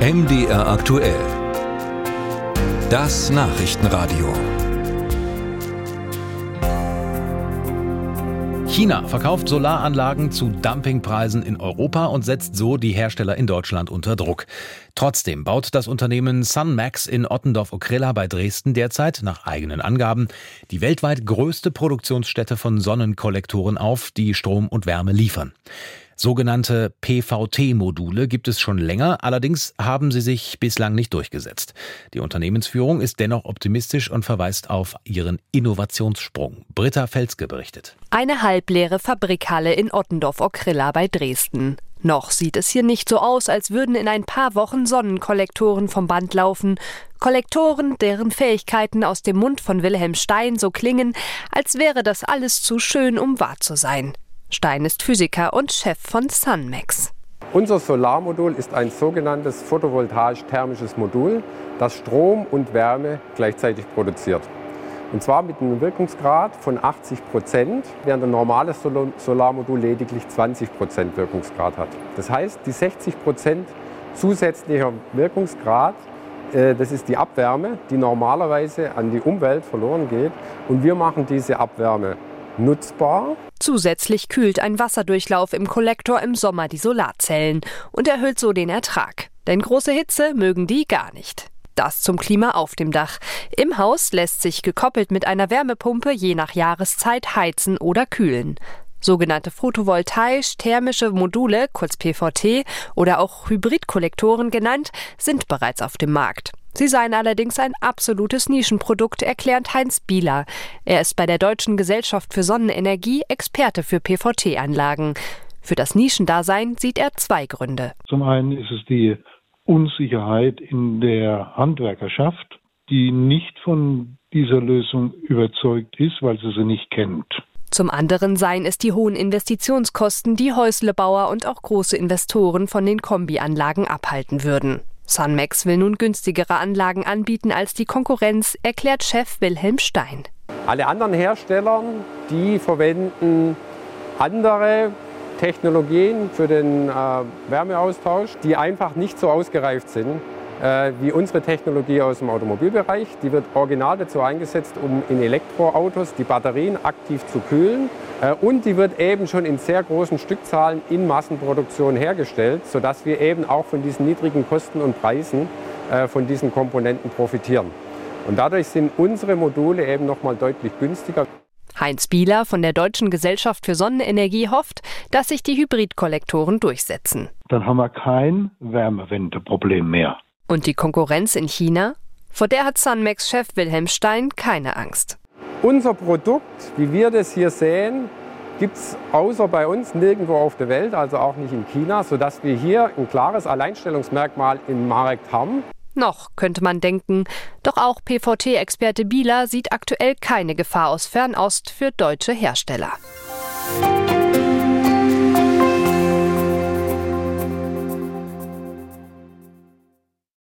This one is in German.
MDR aktuell. Das Nachrichtenradio. China verkauft Solaranlagen zu Dumpingpreisen in Europa und setzt so die Hersteller in Deutschland unter Druck. Trotzdem baut das Unternehmen Sunmax in Ottendorf-Okrilla bei Dresden derzeit, nach eigenen Angaben, die weltweit größte Produktionsstätte von Sonnenkollektoren auf, die Strom und Wärme liefern. Sogenannte PVT-Module gibt es schon länger, allerdings haben sie sich bislang nicht durchgesetzt. Die Unternehmensführung ist dennoch optimistisch und verweist auf ihren Innovationssprung. Britta Felske berichtet. Eine halbleere Fabrikhalle in Ottendorf-Okrilla bei Dresden. Noch sieht es hier nicht so aus, als würden in ein paar Wochen Sonnenkollektoren vom Band laufen. Kollektoren, deren Fähigkeiten aus dem Mund von Wilhelm Stein so klingen, als wäre das alles zu schön, um wahr zu sein. Stein ist Physiker und Chef von Sunmax. Unser Solarmodul ist ein sogenanntes photovoltaisch-thermisches Modul, das Strom und Wärme gleichzeitig produziert. Und zwar mit einem Wirkungsgrad von 80 Prozent, während ein normales Solarmodul lediglich 20 Prozent Wirkungsgrad hat. Das heißt, die 60 Prozent zusätzlicher Wirkungsgrad, äh, das ist die Abwärme, die normalerweise an die Umwelt verloren geht. Und wir machen diese Abwärme nutzbar. Zusätzlich kühlt ein Wasserdurchlauf im Kollektor im Sommer die Solarzellen und erhöht so den Ertrag. Denn große Hitze mögen die gar nicht. Das zum Klima auf dem Dach. Im Haus lässt sich gekoppelt mit einer Wärmepumpe je nach Jahreszeit heizen oder kühlen. Sogenannte photovoltaisch-thermische Module, kurz PVT, oder auch Hybridkollektoren genannt, sind bereits auf dem Markt. Sie seien allerdings ein absolutes Nischenprodukt, erklärt Heinz Bieler. Er ist bei der Deutschen Gesellschaft für Sonnenenergie Experte für PVT-Anlagen. Für das Nischendasein sieht er zwei Gründe. Zum einen ist es die Unsicherheit in der Handwerkerschaft, die nicht von dieser Lösung überzeugt ist, weil sie sie nicht kennt. Zum anderen seien es die hohen Investitionskosten, die Häuslebauer und auch große Investoren von den Kombianlagen abhalten würden. Sunmax will nun günstigere Anlagen anbieten als die Konkurrenz, erklärt Chef Wilhelm Stein. Alle anderen Hersteller, die verwenden andere Technologien für den äh, Wärmeaustausch, die einfach nicht so ausgereift sind wie unsere Technologie aus dem Automobilbereich. Die wird original dazu eingesetzt, um in Elektroautos die Batterien aktiv zu kühlen. Äh, und die wird eben schon in sehr großen Stückzahlen in Massenproduktion hergestellt, sodass wir eben auch von diesen niedrigen Kosten und Preisen äh, von diesen Komponenten profitieren. Und dadurch sind unsere Module eben noch mal deutlich günstiger. Heinz Bieler von der Deutschen Gesellschaft für Sonnenenergie hofft, dass sich die Hybridkollektoren durchsetzen. Dann haben wir kein Wärmewendeproblem mehr. Und die Konkurrenz in China? Vor der hat Sunmax-Chef Wilhelm Stein keine Angst. Unser Produkt, wie wir das hier sehen, gibt es außer bei uns nirgendwo auf der Welt, also auch nicht in China, sodass wir hier ein klares Alleinstellungsmerkmal im Markt haben. Noch könnte man denken, doch auch PVT-Experte Bieler sieht aktuell keine Gefahr aus Fernost für deutsche Hersteller.